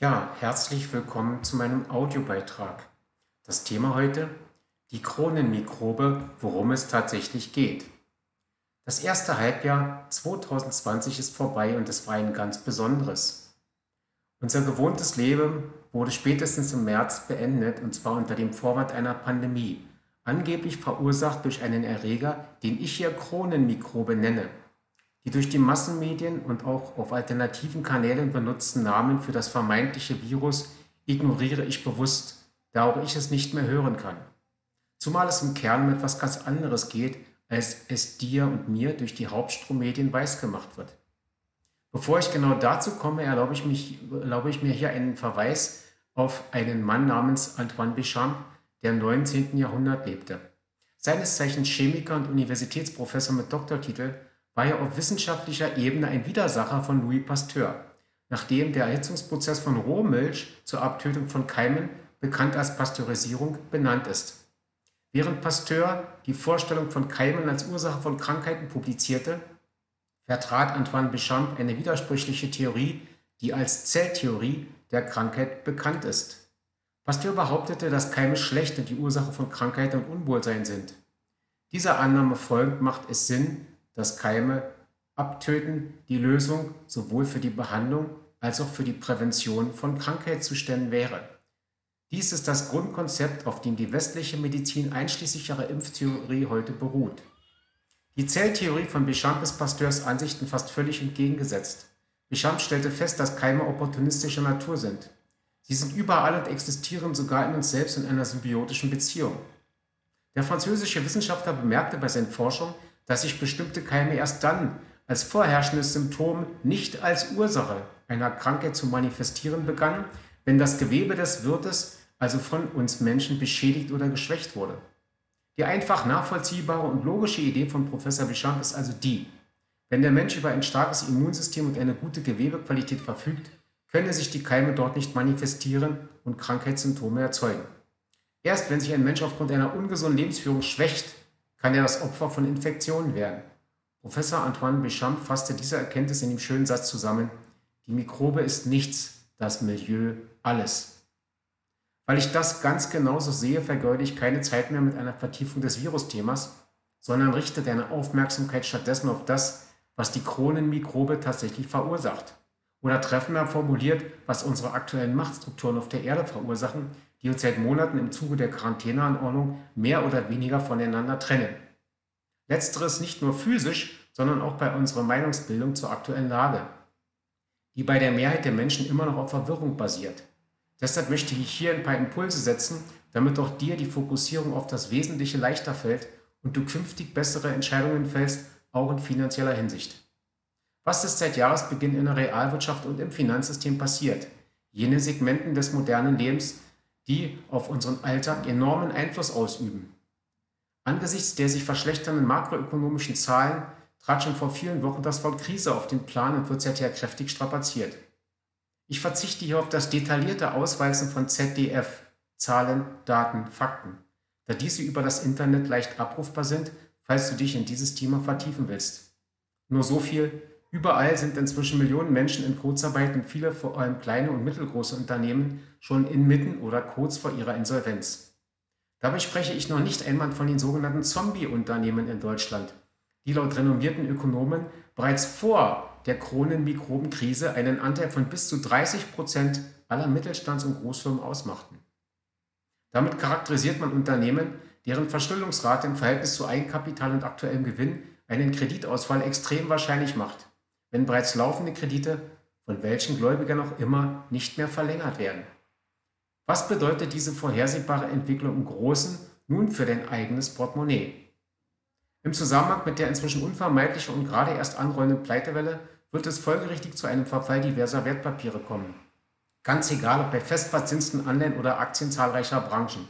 Ja, herzlich willkommen zu meinem Audiobeitrag. Das Thema heute, die Kronenmikrobe, worum es tatsächlich geht. Das erste Halbjahr 2020 ist vorbei und es war ein ganz besonderes. Unser gewohntes Leben wurde spätestens im März beendet und zwar unter dem Vorwand einer Pandemie, angeblich verursacht durch einen Erreger, den ich hier Kronenmikrobe nenne. Die durch die Massenmedien und auch auf alternativen Kanälen benutzten Namen für das vermeintliche Virus ignoriere ich bewusst, da auch ich es nicht mehr hören kann. Zumal es im Kern um etwas ganz anderes geht, als es dir und mir durch die Hauptstrummedien weisgemacht wird. Bevor ich genau dazu komme, erlaube ich, mich, erlaube ich mir hier einen Verweis auf einen Mann namens Antoine Béchamp, der im 19. Jahrhundert lebte. Seines Zeichens Chemiker und Universitätsprofessor mit Doktortitel war er auf wissenschaftlicher Ebene ein Widersacher von Louis Pasteur, nachdem der Erhitzungsprozess von Rohmilch zur Abtötung von Keimen, bekannt als Pasteurisierung, benannt ist. Während Pasteur die Vorstellung von Keimen als Ursache von Krankheiten publizierte, vertrat Antoine Béchamp eine widersprüchliche Theorie, die als Zelltheorie der Krankheit bekannt ist. Pasteur behauptete, dass Keime schlecht und die Ursache von Krankheit und Unwohlsein sind. Dieser Annahme folgend macht es Sinn, dass Keime abtöten die Lösung sowohl für die Behandlung als auch für die Prävention von Krankheitszuständen wäre. Dies ist das Grundkonzept, auf dem die westliche Medizin einschließlich ihrer Impftheorie heute beruht. Die Zelltheorie von Béchamp ist Pasteurs Ansichten fast völlig entgegengesetzt. Béchamp stellte fest, dass Keime opportunistischer Natur sind. Sie sind überall und existieren sogar in uns selbst in einer symbiotischen Beziehung. Der französische Wissenschaftler bemerkte bei seinen Forschungen, dass sich bestimmte Keime erst dann als vorherrschendes Symptom nicht als Ursache einer Krankheit zu manifestieren begannen, wenn das Gewebe des Wirtes, also von uns Menschen, beschädigt oder geschwächt wurde. Die einfach nachvollziehbare und logische Idee von Professor Bichamp ist also die, wenn der Mensch über ein starkes Immunsystem und eine gute Gewebequalität verfügt, könne sich die Keime dort nicht manifestieren und Krankheitssymptome erzeugen. Erst wenn sich ein Mensch aufgrund einer ungesunden Lebensführung schwächt, kann er das Opfer von Infektionen werden. Professor Antoine Béchamp fasste diese Erkenntnis in dem schönen Satz zusammen, die Mikrobe ist nichts, das Milieu alles. Weil ich das ganz genauso sehe, vergeude ich keine Zeit mehr mit einer Vertiefung des Virusthemas, sondern richte deine Aufmerksamkeit stattdessen auf das, was die Kronenmikrobe tatsächlich verursacht. Oder treffender formuliert, was unsere aktuellen Machtstrukturen auf der Erde verursachen, die uns seit Monaten im Zuge der Quarantäneanordnung mehr oder weniger voneinander trennen. Letzteres nicht nur physisch, sondern auch bei unserer Meinungsbildung zur aktuellen Lage, die bei der Mehrheit der Menschen immer noch auf Verwirrung basiert. Deshalb möchte ich hier ein paar Impulse setzen, damit auch dir die Fokussierung auf das Wesentliche leichter fällt und du künftig bessere Entscheidungen fällst, auch in finanzieller Hinsicht. Was ist seit Jahresbeginn in der Realwirtschaft und im Finanzsystem passiert? Jene Segmenten des modernen Lebens, die auf unseren Alltag enormen Einfluss ausüben. Angesichts der sich verschlechternden makroökonomischen Zahlen trat schon vor vielen Wochen das Wort Krise auf den Plan und wird seither kräftig strapaziert. Ich verzichte hier auf das detaillierte Ausweisen von ZDF, Zahlen, Daten, Fakten, da diese über das Internet leicht abrufbar sind, falls du dich in dieses Thema vertiefen willst. Nur so viel, Überall sind inzwischen Millionen Menschen in Kurzarbeit und viele, vor allem kleine und mittelgroße Unternehmen, schon inmitten oder kurz vor ihrer Insolvenz. Dabei spreche ich noch nicht einmal von den sogenannten Zombie-Unternehmen in Deutschland, die laut renommierten Ökonomen bereits vor der Kronenmikrobenkrise einen Anteil von bis zu 30 Prozent aller Mittelstands- und Großfirmen ausmachten. Damit charakterisiert man Unternehmen, deren Verschuldungsrate im Verhältnis zu Eigenkapital und aktuellem Gewinn einen Kreditausfall extrem wahrscheinlich macht wenn bereits laufende Kredite von welchen Gläubigern auch immer nicht mehr verlängert werden. Was bedeutet diese vorhersehbare Entwicklung im Großen nun für dein eigenes Portemonnaie? Im Zusammenhang mit der inzwischen unvermeidlichen und gerade erst anrollenden Pleitewelle wird es folgerichtig zu einem Verfall diverser Wertpapiere kommen. Ganz egal, ob bei festverzinsten Anleihen oder Aktien zahlreicher Branchen.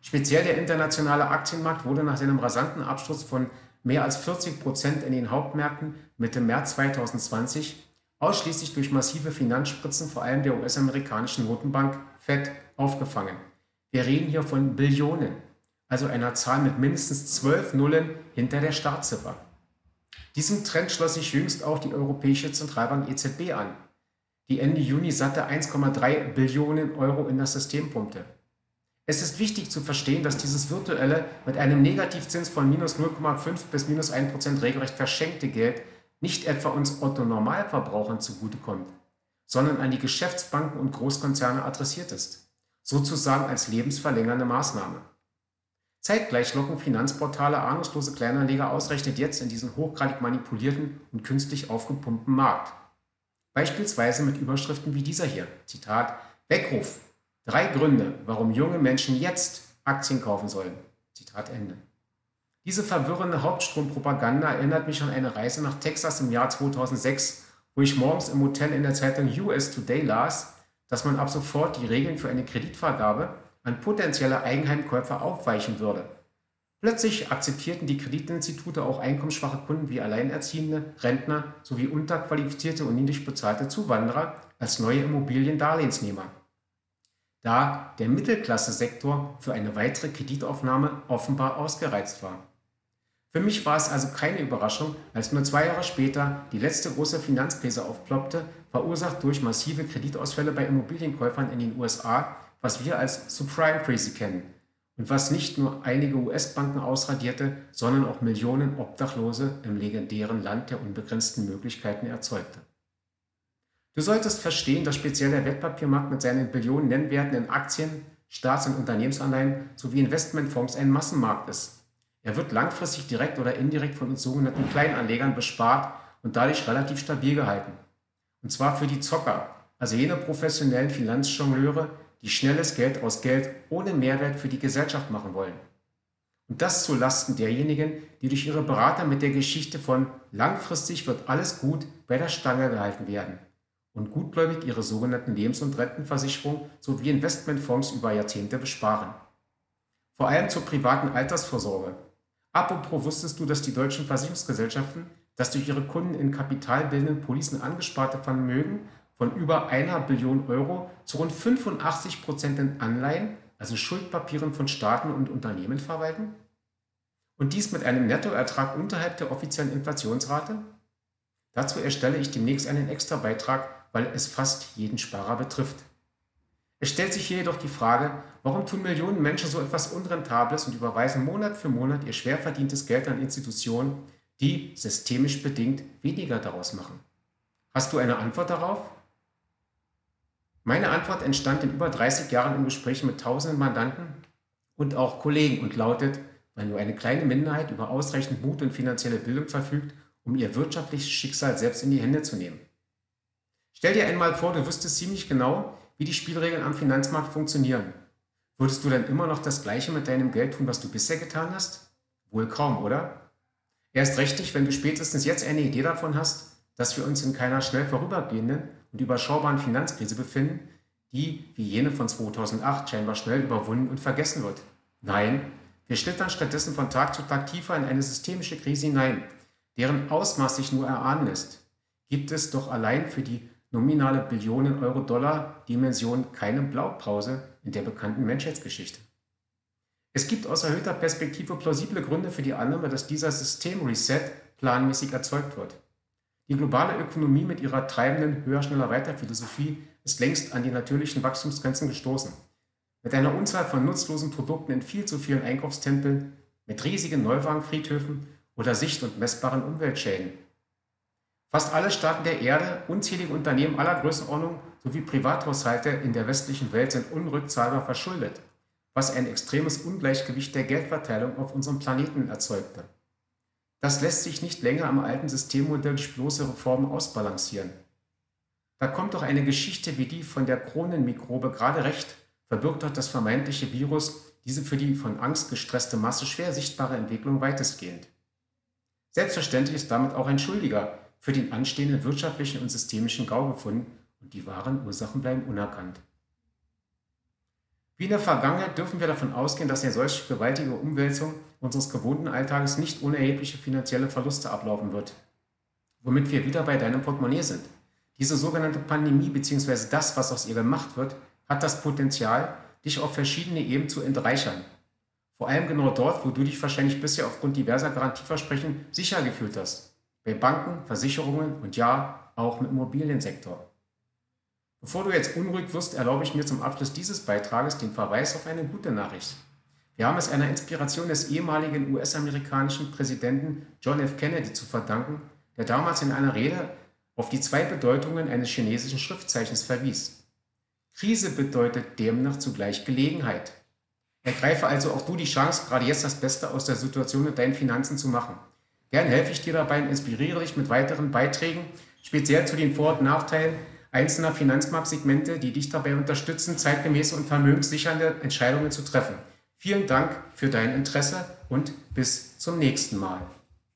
Speziell der internationale Aktienmarkt wurde nach seinem rasanten Absturz von mehr als 40 Prozent in den Hauptmärkten Mitte März 2020 ausschließlich durch massive Finanzspritzen vor allem der US-amerikanischen Notenbank Fed aufgefangen. Wir reden hier von Billionen, also einer Zahl mit mindestens zwölf Nullen hinter der Startziffer. Diesem Trend schloss sich jüngst auch die Europäische Zentralbank EZB an. die Ende Juni satte 1,3 Billionen Euro in das System pumpte. Es ist wichtig zu verstehen, dass dieses virtuelle, mit einem Negativzins von minus 0,5 bis minus 1 Prozent regelrecht verschenkte Geld nicht etwa uns Otto-Normalverbrauchern zugutekommt, sondern an die Geschäftsbanken und Großkonzerne adressiert ist, sozusagen als lebensverlängernde Maßnahme. Zeitgleich locken Finanzportale ahnungslose Kleinanleger ausgerechnet jetzt in diesen hochgradig manipulierten und künstlich aufgepumpten Markt. Beispielsweise mit Überschriften wie dieser hier, Zitat, Weckruf, drei Gründe, warum junge Menschen jetzt Aktien kaufen sollen. Zitat Ende. Diese verwirrende Hauptstrompropaganda erinnert mich an eine Reise nach Texas im Jahr 2006, wo ich morgens im Hotel in der Zeitung US Today las, dass man ab sofort die Regeln für eine Kreditvergabe an potenzielle Eigenheimkäufer aufweichen würde. Plötzlich akzeptierten die Kreditinstitute auch einkommensschwache Kunden wie Alleinerziehende, Rentner sowie unterqualifizierte und niedrig bezahlte Zuwanderer als neue Immobiliendarlehensnehmer. Da der Mittelklasse-Sektor für eine weitere Kreditaufnahme offenbar ausgereizt war. Für mich war es also keine Überraschung, als nur zwei Jahre später die letzte große Finanzkrise aufploppte, verursacht durch massive Kreditausfälle bei Immobilienkäufern in den USA, was wir als Subprime Crazy kennen und was nicht nur einige US-Banken ausradierte, sondern auch Millionen Obdachlose im legendären Land der unbegrenzten Möglichkeiten erzeugte. Du solltest verstehen, dass speziell der Wertpapiermarkt mit seinen Billionen Nennwerten in Aktien, Staats- und Unternehmensanleihen sowie Investmentfonds ein Massenmarkt ist er wird langfristig direkt oder indirekt von uns sogenannten Kleinanlegern bespart und dadurch relativ stabil gehalten. Und zwar für die Zocker, also jene professionellen Finanzjongleure, die schnelles Geld aus Geld ohne Mehrwert für die Gesellschaft machen wollen. Und das zu Lasten derjenigen, die durch ihre Berater mit der Geschichte von langfristig wird alles gut bei der Stange gehalten werden und gutgläubig ihre sogenannten Lebens- und Rentenversicherung sowie Investmentfonds über Jahrzehnte besparen. Vor allem zur privaten Altersvorsorge Apropos, wusstest du, dass die deutschen Versicherungsgesellschaften das durch ihre Kunden in kapitalbildenden Policen angesparte Vermögen von über einer Billion Euro zu rund 85 Prozent in Anleihen, also Schuldpapieren von Staaten und Unternehmen verwalten? Und dies mit einem Nettoertrag unterhalb der offiziellen Inflationsrate? Dazu erstelle ich demnächst einen Extrabeitrag, weil es fast jeden Sparer betrifft. Es stellt sich hier jedoch die Frage, warum tun Millionen Menschen so etwas Unrentables und überweisen Monat für Monat ihr schwer verdientes Geld an Institutionen, die systemisch bedingt weniger daraus machen? Hast du eine Antwort darauf? Meine Antwort entstand in über 30 Jahren im Gespräch mit tausenden Mandanten und auch Kollegen und lautet, weil nur eine kleine Minderheit über ausreichend Mut und finanzielle Bildung verfügt, um ihr wirtschaftliches Schicksal selbst in die Hände zu nehmen. Stell dir einmal vor, du wüsstest ziemlich genau, wie die Spielregeln am Finanzmarkt funktionieren. Würdest du dann immer noch das Gleiche mit deinem Geld tun, was du bisher getan hast? Wohl kaum, oder? Erst recht nicht, wenn du spätestens jetzt eine Idee davon hast, dass wir uns in keiner schnell vorübergehenden und überschaubaren Finanzkrise befinden, die, wie jene von 2008, scheinbar schnell überwunden und vergessen wird. Nein, wir schlittern stattdessen von Tag zu Tag tiefer in eine systemische Krise hinein, deren Ausmaß sich nur erahnen lässt. Gibt es doch allein für die nominale Billionen-Euro-Dollar-Dimension keine Blaupause in der bekannten Menschheitsgeschichte. Es gibt aus erhöhter Perspektive plausible Gründe für die Annahme, dass dieser Systemreset planmäßig erzeugt wird. Die globale Ökonomie mit ihrer treibenden höher, schneller, weiter Philosophie ist längst an die natürlichen Wachstumsgrenzen gestoßen. Mit einer Unzahl von nutzlosen Produkten in viel zu vielen Einkaufstempeln, mit riesigen Neuwagenfriedhöfen oder sicht- und messbaren Umweltschäden Fast alle Staaten der Erde, unzählige Unternehmen aller Größenordnung sowie Privathaushalte in der westlichen Welt sind unrückzahlbar verschuldet, was ein extremes Ungleichgewicht der Geldverteilung auf unserem Planeten erzeugte. Das lässt sich nicht länger am alten Systemmodell durch bloße Reformen ausbalancieren. Da kommt doch eine Geschichte wie die von der Kronenmikrobe gerade recht, verbirgt doch das vermeintliche Virus diese für die von Angst gestresste Masse schwer sichtbare Entwicklung weitestgehend. Selbstverständlich ist damit auch ein Schuldiger, für den anstehenden wirtschaftlichen und systemischen Gau gefunden und die wahren Ursachen bleiben unerkannt. Wie in der Vergangenheit dürfen wir davon ausgehen, dass eine solch gewaltige Umwälzung unseres gewohnten Alltages nicht ohne erhebliche finanzielle Verluste ablaufen wird. Womit wir wieder bei deinem Portemonnaie sind. Diese sogenannte Pandemie bzw. das, was aus ihr gemacht wird, hat das Potenzial, dich auf verschiedene Ebenen zu entreichern. Vor allem genau dort, wo du dich wahrscheinlich bisher aufgrund diverser Garantieversprechen sicher gefühlt hast bei Banken, Versicherungen und ja, auch im Immobiliensektor. Bevor du jetzt unruhig wirst, erlaube ich mir zum Abschluss dieses Beitrages den Verweis auf eine gute Nachricht. Wir haben es einer Inspiration des ehemaligen US-amerikanischen Präsidenten John F. Kennedy zu verdanken, der damals in einer Rede auf die zwei Bedeutungen eines chinesischen Schriftzeichens verwies. Krise bedeutet demnach zugleich Gelegenheit. Ergreife also auch du die Chance, gerade jetzt das Beste aus der Situation mit deinen Finanzen zu machen. Gern helfe ich dir dabei und inspiriere dich mit weiteren Beiträgen, speziell zu den Vor- und Nachteilen einzelner Finanzmarktsegmente, die dich dabei unterstützen, zeitgemäße und vermögenssichernde Entscheidungen zu treffen. Vielen Dank für dein Interesse und bis zum nächsten Mal.